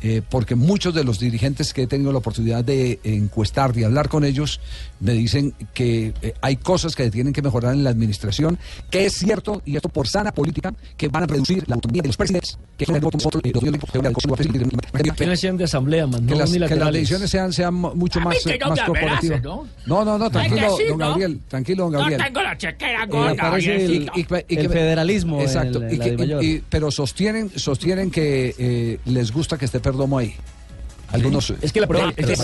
Eh, porque muchos de los dirigentes que he tenido la oportunidad de encuestar, de hablar con ellos, me dicen que eh, hay cosas que tienen que mejorar en la administración, que es cierto, y esto por sana política, que van a reducir la autonomía de los presidentes, que son el voto nosotros, eh, los miembros de la Constitución, Que no sean de asamblea, man, que no las, que las decisiones sean, sean mucho más, que no más corporativas. ¿no? no, no, tranquilo, que don ¿no? Gabriel, tranquilo, don No Gabriel. tengo la chequera Eh, gorda, el, y- y el que- federalismo en Exacto, que- y- pero sostienen, sostienen que eh, les gusta que esté Perdomo ahí. Algunos. Es que la prueba- es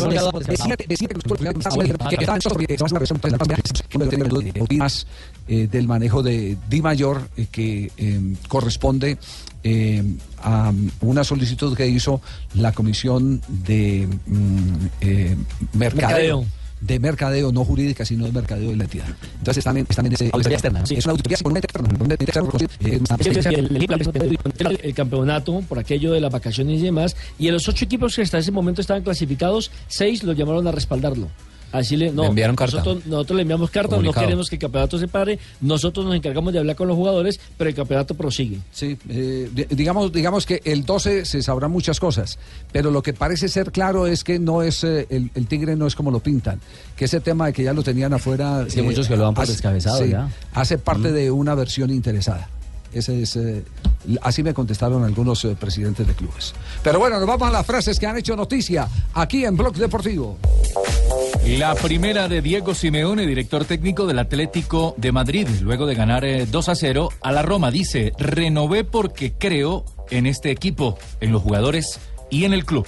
del manejo de Di Mayor eh, que eh, corresponde eh, a una solicitud que hizo la Comisión de mm, eh, Mercadeo. Mercadeo. De mercadeo, no jurídica, sino de mercadeo de la entidad. Entonces están en, están en ese. Auditoría externa, sí. Es una auditoría externa. eh, una- sí, el, campeonato por aquello de las vacaciones y demás. Y de los ocho equipos que hasta ese momento estaban clasificados, seis los llamaron a respaldarlo. Así le, no, Le enviaron carta. Nosotros, nosotros le enviamos carta, Comunicado. no queremos que el campeonato se pare. Nosotros nos encargamos de hablar con los jugadores, pero el campeonato prosigue. Sí, eh, di- digamos, digamos que el 12 se sabrán muchas cosas, pero lo que parece ser claro es que no es eh, el, el tigre no es como lo pintan, que ese tema de que ya lo tenían afuera. Sí, muchos que lo dan por descabezado sí, ya. Hace parte Mm. de una versión interesada. Ese es, eh, así me contestaron algunos eh, presidentes de clubes. Pero bueno, nos vamos a las frases que han hecho noticia aquí en Blog Deportivo. La primera de Diego Simeone, director técnico del Atlético de Madrid, luego de ganar eh, 2 a 0 a la Roma. Dice, renové porque creo en este equipo, en los jugadores y en el club.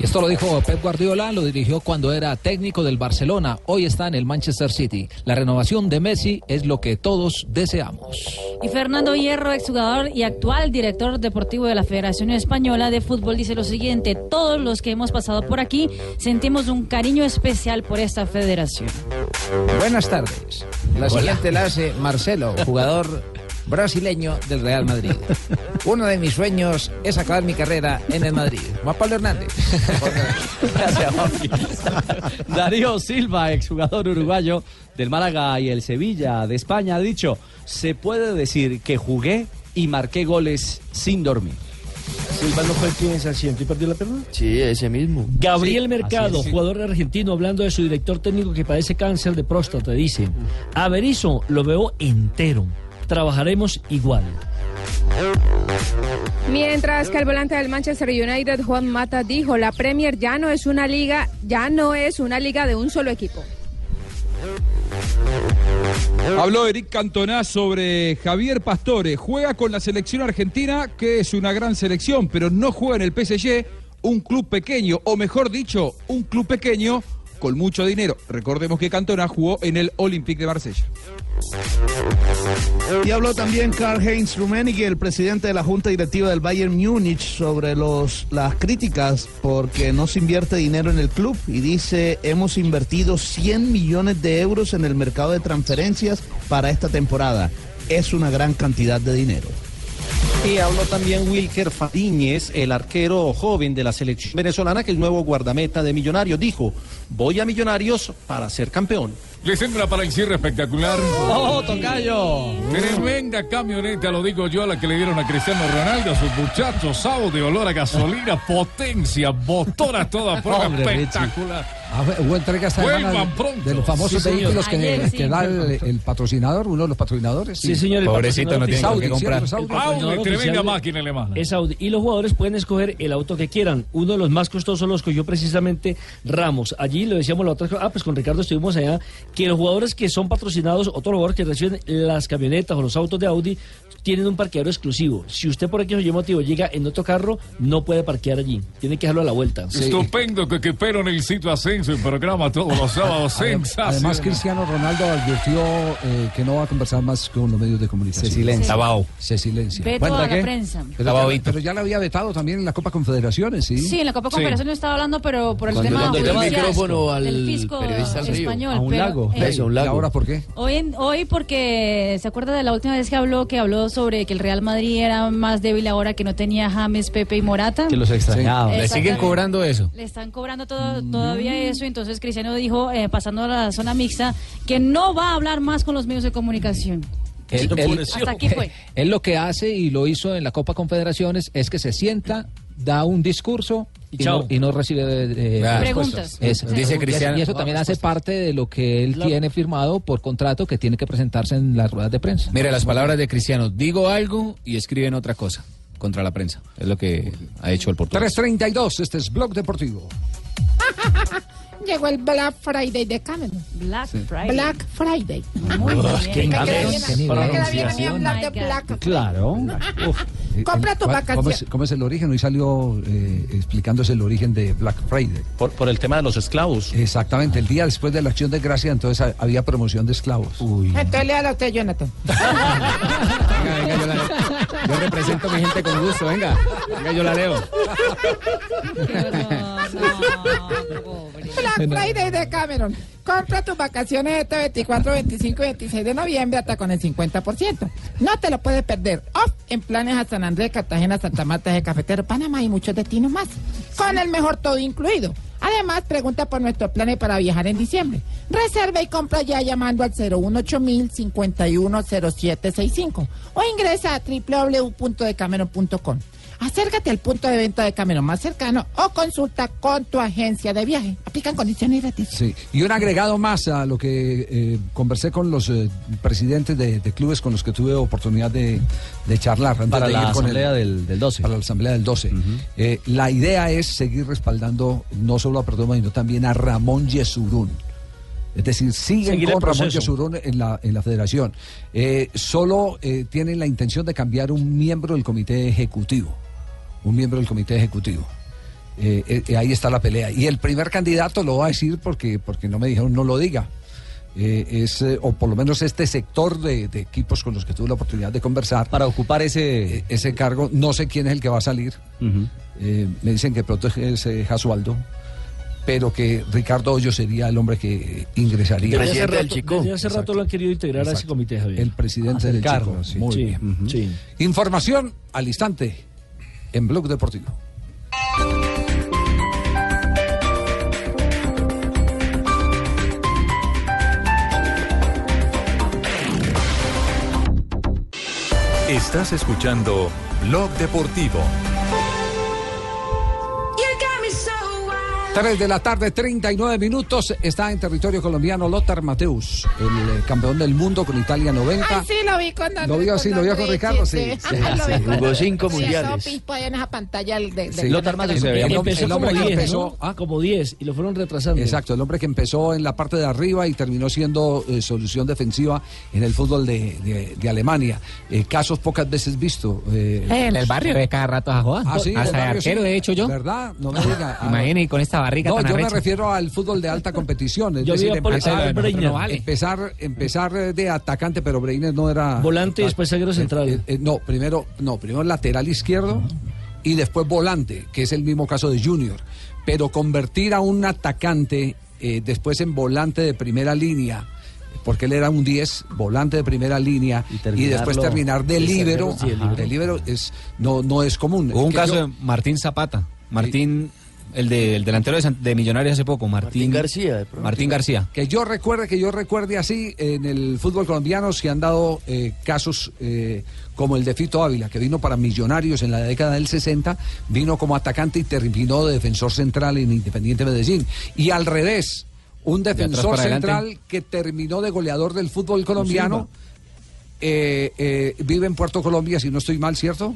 Esto lo dijo Pep Guardiola, lo dirigió cuando era técnico del Barcelona, hoy está en el Manchester City. La renovación de Messi es lo que todos deseamos. Y Fernando Hierro, exjugador y actual director deportivo de la Federación Española de Fútbol, dice lo siguiente, todos los que hemos pasado por aquí sentimos un cariño especial por esta federación. Buenas tardes. La Hola. siguiente la hace Marcelo, jugador brasileño del Real Madrid. Uno de mis sueños es acabar mi carrera en el Madrid. Juan Pablo Hernández. Gracias, Juanpi. Darío Silva, exjugador uruguayo del Málaga y el Sevilla de España, ha dicho, se puede decir que jugué y marqué goles sin dormir. Silva no fue el que se accidentó y perdió la pierna. Sí, ese mismo. Gabriel Sí, Mercado, jugador argentino, hablando de su director técnico que padece cáncer de próstata, dice: A Berizzo lo veo entero. Trabajaremos igual. Mientras que el volante del Manchester United, Juan Mata, dijo, la Premier ya no es una liga, ya no es una liga de un solo equipo. Habló Eric Cantona sobre Javier Pastore. Juega con la selección argentina, que es una gran selección, pero no juega en el PSG, un club pequeño, o mejor dicho, un club pequeño con mucho dinero. Recordemos que Cantona jugó en el Olympique de Marsella. Y habló también Karl-Heinz Rummenigge, el presidente de la Junta Directiva del Bayern Múnich, sobre los, las críticas porque no se invierte dinero en el club y dice, hemos invertido 100 millones de euros en el mercado de transferencias para esta temporada. Es una gran cantidad de dinero. Y habló también Wilker Fadiñez, el arquero joven de la selección venezolana, que es nuevo guardameta de Millonarios. Dijo, voy a Millonarios para ser campeón. Les sembra para el cierre espectacular. ¡Oh, tocayo! Tremenda camioneta, lo digo yo, a la que le dieron a Cristiano Ronaldo, a sus muchachos, sábado de olor a gasolina, potencia, motora toda prueba, espectacular. Ah, hubo entrega esta Vuelvan semana de- pronto. de los famosos Sí, vehículos que, Ayer, sí. que da el, el patrocinador, uno de los patrocinadores. Sí, señor. el Pobrecito, no tiene qué comprar. Sí, Audi, tremenda máquina alemana. Es Audi. Y los jugadores pueden escoger el auto que quieran. Uno de los más costosos los escogió precisamente Ramos. Allí lo decíamos la otra Ah, pues con Ricardo estuvimos allá. Que los jugadores que son patrocinados, o todos los jugadores que reciben las camionetas o los autos de Audi, tienen un parqueadero exclusivo. Si usted por X o Y motivo llega en otro carro, no puede parquear allí. Tiene que dejarlo a la vuelta. Estupendo que, que pero en el sitio Ascenso, el programa todos los sábados, sensacional. Además, Cristiano Ronaldo advirtió eh, que no va a conversar más con los medios de comunicación. Se silencia. Sí. Se silencia. Veto a la ¿qué? prensa. Pero ya, pero ya lo había vetado también en la Copa Confederaciones, ¿sí? Sí, en la Copa Confederación no estaba hablando, pero por el Cuando tema le dan el micrófono al del fisco periodista al río. español. A un pero, lago. eh, Eso, un lago. ¿Y ahora por qué? Hoy, en- hoy porque se acuerda de la última vez que habló, que habló sobre que el Real Madrid era más débil ahora que no tenía James, Pepe y Morata. Que los extrañaba. Sí. Le siguen cobrando eso. Le están cobrando todo, todavía eso, entonces Cristiano dijo, eh, pasando a la zona mixta, que no va a hablar más con los medios de comunicación. Él, él- Hasta aquí fue. él lo que hace y lo hizo en la Copa Confederaciones es que se sienta, da un discurso y, no, y no recibe eh, Ah, respuestas. preguntas. Eso. Dice Y- Cristiano- Y eso también hace parte de lo que él tiene firmado por contrato que tiene que presentarse en las ruedas de prensa. Mire, las palabras de Cristiano, digo algo y escriben otra cosa contra la prensa. Es lo que ha hecho el portugués. 332, este es Blog Deportivo. Llegó el Black Friday de Cameron. Black Friday. Black Friday. Muy Me bien. Oh. Black Claro. Compra tu ¿Cómo vacación. es, cómo es el origen? Hoy salió eh, explicándose el origen de Black Friday. Por, por el tema de los esclavos. Exactamente, el día después de la acción de gracia, entonces ha- había promoción de esclavos. Uy. Entonces léalo a usted, Jonathan. Venga, yo, la- yo represento a mi gente con gusto, venga. Venga, yo la leo. Black Friday de Cameron. Compra tus vacaciones este 24, 25 y 26 de noviembre hasta con el 50%. No te lo puedes perder. Off en planes a San Andrés, Cartagena, Santa Marta, Eje Cafetero, Panamá y muchos destinos más. Con el mejor todo incluido. Además, pregunta por nuestros planes para viajar en diciembre. Reserva y compra ya llamando al 018 510765 o ingresa a www.decameron.com. Acércate al punto de venta de Cameron más cercano o consulta con tu agencia de viaje. Aplican condiciones gratis. Sí, y un agregado más a lo que eh, conversé con los eh, presidentes de, de clubes con los que tuve oportunidad de, de charlar. antes Para de la ir con asamblea el- del, 12. Para la asamblea del 12. Eh, la idea es seguir respaldando no solo a Perdomo, sino también a Ramón Yesurún. Es decir, siguen Seguir con Ramón. Yesurún en la, en la federación. Eh, solo eh, tienen la intención de cambiar un miembro del comité ejecutivo. Un miembro del comité ejecutivo. eh, eh, ahí está la pelea. Y el primer candidato lo voy a decir porque, porque no me dijeron no lo diga. Eh, es, eh, o por lo menos este sector de, de equipos con los que tuve la oportunidad de conversar. Para ocupar ese, ese cargo, no sé quién es el que va a salir. Eh, me dicen que pronto es Jasualdo, pero que Ricardo Hoyo sería el hombre que ingresaría. Desde hace rato, desde hace rato lo han querido integrar a ese comité, Javier. El presidente del Acercarlo, Chico. sí. Muy Sí, bien. ujú. Sí. Información al instante en Blog Deportivo. Estás escuchando Blog Deportivo. 3 de la tarde, 39 minutos. Está en territorio colombiano Lothar Mateus, el eh, campeón del mundo con Italia 90. Ay, sí, lo vi con Lo vio, sí, lo vio con Ricardo, sí. sí, Jugó cinco mundiales. en esa pantalla Lothar hombre- Empezó el como hombre que 10, empezó- ¿no? Como 10 y lo fueron retrasando. Exacto, el hombre que empezó en la parte de arriba y terminó siendo eh, solución defensiva en el fútbol de, de- de Alemania. Eh, casos pocas veces visto. eh, en el barrio de cada rato a jugar. Ah, sí, el Hasta barrio, arquero, sí. de hecho, yo. ¿Verdad? No me diga. Ah, y con esta barriga No, tan yo me refiero al fútbol de alta competición. Es Yo decir, empezar, a Breitner. empezar, empezar de atacante, pero Breiner no era. Volante y después zaguero Eh, central. eh, eh, no, primero, no, primero lateral izquierdo y después volante, que es el mismo caso de Junior. Pero convertir a un atacante eh, después en volante de primera línea. Porque él era un 10, volante de primera línea, y, después terminar de líbero, sí, de líbero es, no, no es común. Hubo un caso yo- de Martín Zapata. Martín, el, de, el delantero de, San- de Millonarios hace poco. Martín, García. De Martín García. Que yo recuerde, que yo recuerde así, en el fútbol colombiano se han dado eh, casos eh, como el de Fito Ávila, que vino para Millonarios en la década del 60, vino como atacante y terminó de defensor central en Independiente Medellín. Y al revés, un defensor central que terminó de goleador del fútbol colombiano. eh, eh, vive en Puerto Colombia, si no estoy mal, ¿cierto?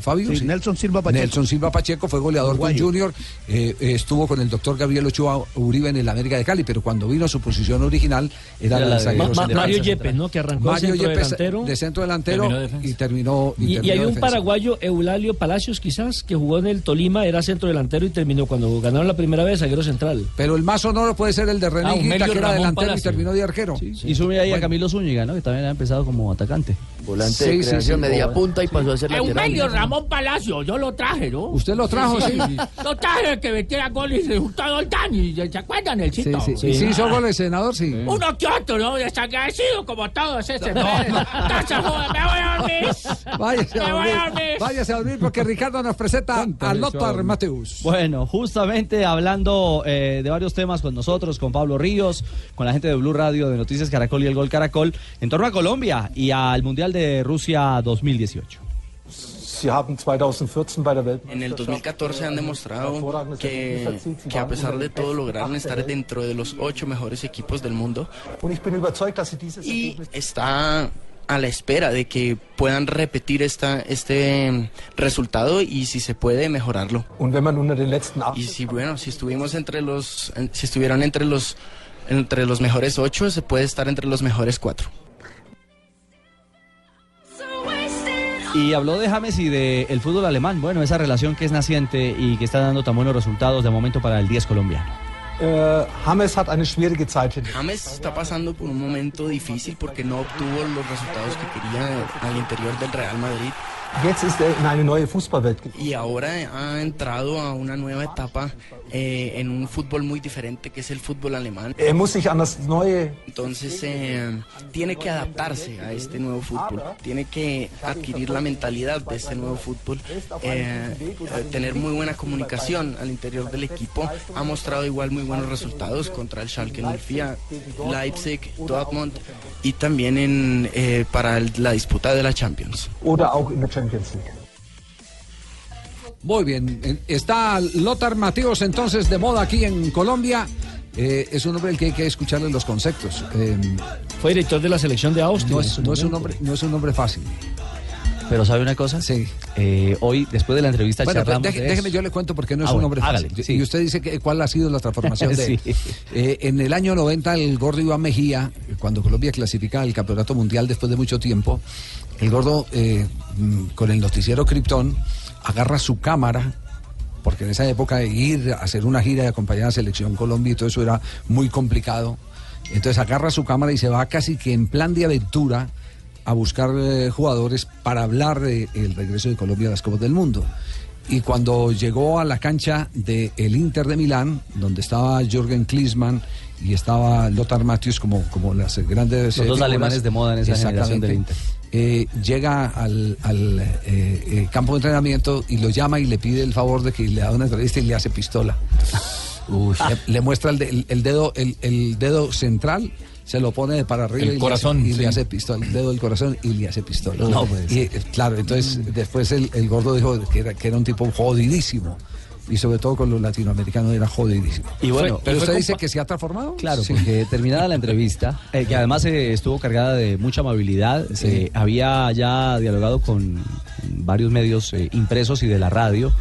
Fabio. Sí, Nelson Silva Pacheco. Nelson Silva Pacheco fue goleador Uruguayo. con Junior, eh, eh, estuvo con el doctor Gabriel Ochoa Uribe en el América de Cali, pero cuando vino su posición original era, la la de Ma- Ma-. Mario Yepes, ¿no? Que arrancó de Mario centro Yepes, delantero. de centro delantero Terminó y terminó. Y, y terminó hay un paraguayo, Eulalio Palacios, quizás, que jugó en el Tolima, era centro delantero y terminó cuando ganaron la primera vez zaguero central. Pero el más sonoro puede ser el de René Ah, que era Ramón delantero y terminó de arquero. Y sube ahí a Camilo Zúñiga, ¿no? Que también ha empezado como atacante. Volante de creación, media punta y pasó a ser lateral. Eumelio Ramón Palacio, yo lo traje, ¿no? Usted lo trajo, sí. Lo traje que metiera goles y justo al Dani, ¿se acuerdan el Sí, chito? sí. ¿Y sí hizo goles, senador? Sí. Uno que otro, ¿no? Desagradecido como todos ese. Entonces, joder, me voy a dormir. Váyase Me a voy dormir. a dormir. Váyase a dormir porque Ricardo nos presenta a Lothar Mateus. Bueno, justamente hablando eh, de varios temas con nosotros, con Pablo Ríos, con la gente de Blue Radio, de Noticias Caracol y el Gol Caracol, en torno a Colombia y al Mundial de Rusia 2018. En el 2014 han demostrado que, que a pesar de todo lograron estar dentro de los ocho mejores equipos del mundo y está a la espera de que puedan repetir esta, este resultado y si se puede mejorarlo. Y si bueno, si estuvimos entre los, si estuvieron entre los entre los mejores ocho, se puede estar entre los mejores cuatro. Y habló de James y del fútbol alemán. Bueno, esa relación que es naciente y que está dando tan buenos resultados de momento para el 10 colombiano. James está pasando por un momento difícil porque no obtuvo los resultados que quería al interior del Real Madrid. Y ahora ha entrado a una nueva etapa eh, en un fútbol muy diferente que es el fútbol alemán. Entonces eh, tiene que adaptarse a este nuevo fútbol, tiene que adquirir la mentalidad de este nuevo fútbol, eh, eh, tener muy buena comunicación al interior del equipo. Ha mostrado igual muy buenos resultados contra el Schalke 04, Leipzig, Dortmund y también en, eh, para la disputa de la Champions. Muy bien. Está Lothar Mateos entonces de moda aquí en Colombia. Eh, es un hombre al que hay que escucharle los conceptos. Eh, Fue director de la selección de Austria. no, es, su no es un hombre, no es un hombre fácil. Pero ¿sabe una cosa? Sí. Eh, hoy, después de la entrevista, Bueno, charlamos deje- de déjeme eso. yo le cuento porque no es Ah, un bueno, hombre hágale, fácil. sí. Y usted dice que cuál ha sido la transformación de él. Sí. Eh, en el año 90, el gordo Iván Mejía, cuando Colombia clasifica al campeonato mundial después de mucho tiempo, el gordo, eh, con el noticiero Krypton, agarra su cámara porque en esa época ir a hacer una gira y acompañar a la selección Colombia y todo eso era muy complicado. Entonces agarra su cámara y se va casi que en plan de aventura a buscar eh, jugadores para hablar del regreso de Colombia a las Copas del Mundo. Y cuando llegó a la cancha del Inter de Milán, donde estaba Jürgen Klinsmann y estaba Lothar Matthäus como, como las grandes... Los dos alemanes de moda en esa generación del exactamente, eh, llega al, al, eh, eh, campo de entrenamiento y lo llama y le pide el favor de que le haga una entrevista y le hace pistola. Le, le muestra el, de- el- el dedo el, el dedo central se lo pone de para arriba El y, le corazón, hace, y sí. le hace pistola el dedo del corazón y le hace pistola No, pues. y claro entonces después el, el gordo dijo que era, que era un tipo jodidísimo y sobre todo con los latinoamericanos era jodidísimo Y bueno, pero usted dice que se ha transformado Claro, Sí. porque terminada la entrevista, eh, que además eh, estuvo cargada de mucha amabilidad, se había ya dialogado con varios medios eh, impresos y de la radio.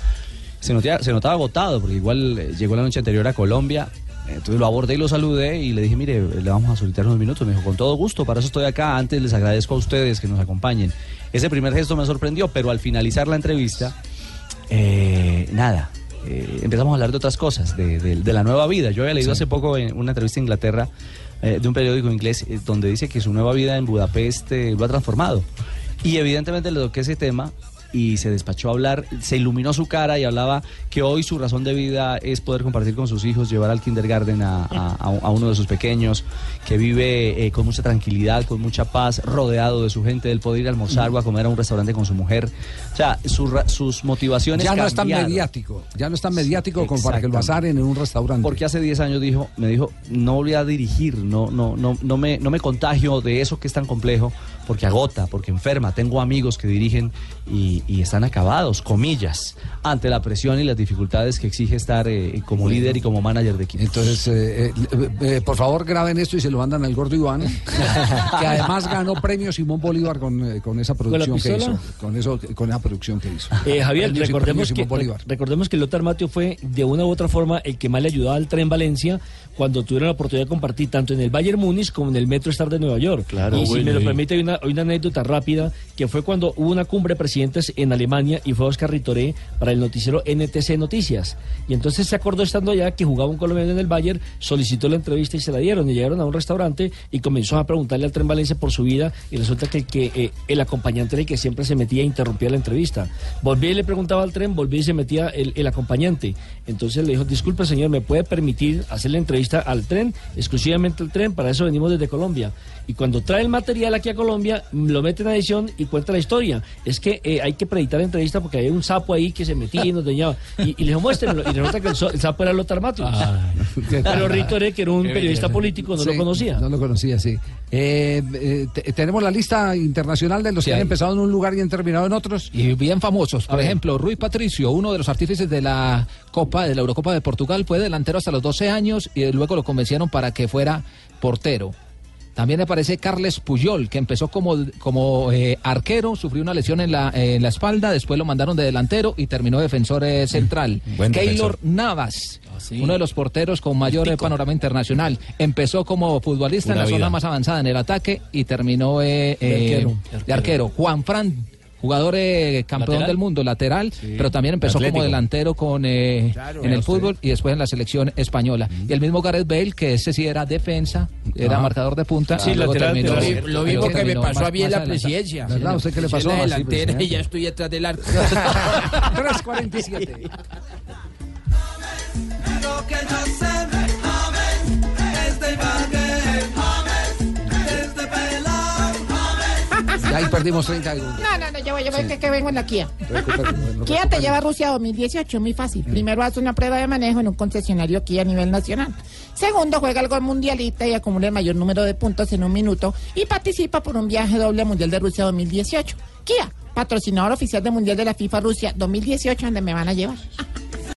Se notaba, se notaba agotado, porque igual eh, llegó la noche anterior a Colombia. Entonces lo abordé y lo saludé y le dije, mire, le vamos a solicitar unos minutos. Me dijo, con todo gusto, para eso estoy acá. Antes les agradezco a ustedes que nos acompañen. Ese primer gesto me sorprendió, pero al finalizar la entrevista, eh, nada, eh, empezamos a hablar de otras cosas, de, de- de la nueva vida. Yo había leído hace poco en una entrevista en Inglaterra eh, de un periódico inglés eh, donde dice que su nueva vida en Budapest lo ha transformado. Y evidentemente le toqué ese tema y se despachó a hablar, se iluminó su cara y hablaba que hoy su razón de vida es poder compartir con sus hijos, llevar al kindergarten a, a- a- a uno de sus pequeños, que vive eh, con mucha tranquilidad, con mucha paz, rodeado de su gente, del poder ir a almorzar o a comer a un restaurante con su mujer. O sea, su sus motivaciones ya no es tan mediático ya no es tan mediático como para que lo asaren en un restaurante Porque hace 10 años dijo, me dijo, no volví a dirigir, no, no, no, no me, no me contagio de eso que es tan complejo, porque agota, porque enferma. Tengo amigos que dirigen y, y están acabados, comillas, ante la presión y las dificultades que exige estar eh, como líder y como manager de equipo. Entonces, eh, eh, eh, por favor, graben esto y se lo mandan al gordo Iván, que además ganó premio Simón Bolívar con, eh, con esa producción que hizo. Con, eso, con esa producción que hizo. Eh, Javier, Premio- recordemos que, recordemos que Lothar Mateo fue de una u otra forma el que más le ayudaba al tren Valencia cuando tuvieron la oportunidad de compartir tanto en el Bayern Múnich como en el Metro Star de Nueva York. Claro, y si me lo permite, hay una, hay una anécdota rápida que fue cuando hubo una cumbre de presidentes en Alemania y fue Oscar Ritoré para el noticiero NTC Noticias. Y entonces se acordó estando allá que jugaba un colombiano en el Bayern, solicitó la entrevista y se la dieron. Y llegaron a un restaurante y comenzó a preguntarle al tren Valencia por su vida y resulta que el, que, eh, el acompañante era el que siempre se metía e interrumpía la entrevista. Volvía y le preguntaba al tren, volvía y se metía el, el acompañante. Entonces le dijo, disculpe señor, ¿me puede permitir hacer la entrevista al tren, exclusivamente al tren? Para eso venimos desde Colombia. Y cuando trae el material aquí a Colombia, lo mete en edición y cuenta la historia. Es que eh, hay que preditar la entrevista porque había un sapo ahí que se metía y nos dañaba. Y, y le dijo, muéstrenlo. Y resulta que el, so- el sapo era Lothar Matthäus. Pero Rito Ere, que era un periodista político, no Sí, lo conocía. No lo conocía, sí. Eh, eh, te- tenemos la lista internacional de los Sí, que han hay. empezado en un lugar y han terminado en otros. Y bien famosos. Por ejemplo, Rui Patricio, uno de los artífices de la Copa, de la Eurocopa de Portugal, fue delantero hasta los 12 años y luego lo convencieron para que fuera portero. También aparece Carles Puyol, que empezó como, como eh, arquero, sufrió una lesión en la, en la espalda, después lo mandaron de delantero y terminó defensor eh, central. Buen Keylor defensor. Navas, sí. uno de los porteros con mayor eh, panorama internacional. Empezó como futbolista en la zona más avanzada en el ataque y terminó De arquero. de arquero. Juan Fran, jugador eh, campeón ¿Lateral? del mundo, lateral, pero también empezó Atlético. como delantero con eh, Claro. en el fútbol y después en la selección española. Y el mismo Gareth Bale, que ese sí era defensa, era Ah. marcador de punta. Sí, lateral, terminó- Lo mismo que me pasó más- a mí en la presidencia. ¿Verdad? ¿Usted qué le pasó? en la delantera y ya estoy detrás del arco. 347. Ahí perdimos 30 segundos. No, no, no, yo voy, yo Sí. que, que vengo en la Kia. Kia te lleva a Rusia 2018, muy fácil. Primero hace una prueba de manejo en un concesionario Kia a nivel nacional. Segundo, juega el gol mundialista y acumula el mayor número de puntos en un minuto y participa por un viaje doble al Mundial de Rusia 2018. Kia, patrocinador oficial del Mundial de la FIFA Rusia 2018, donde me van a llevar.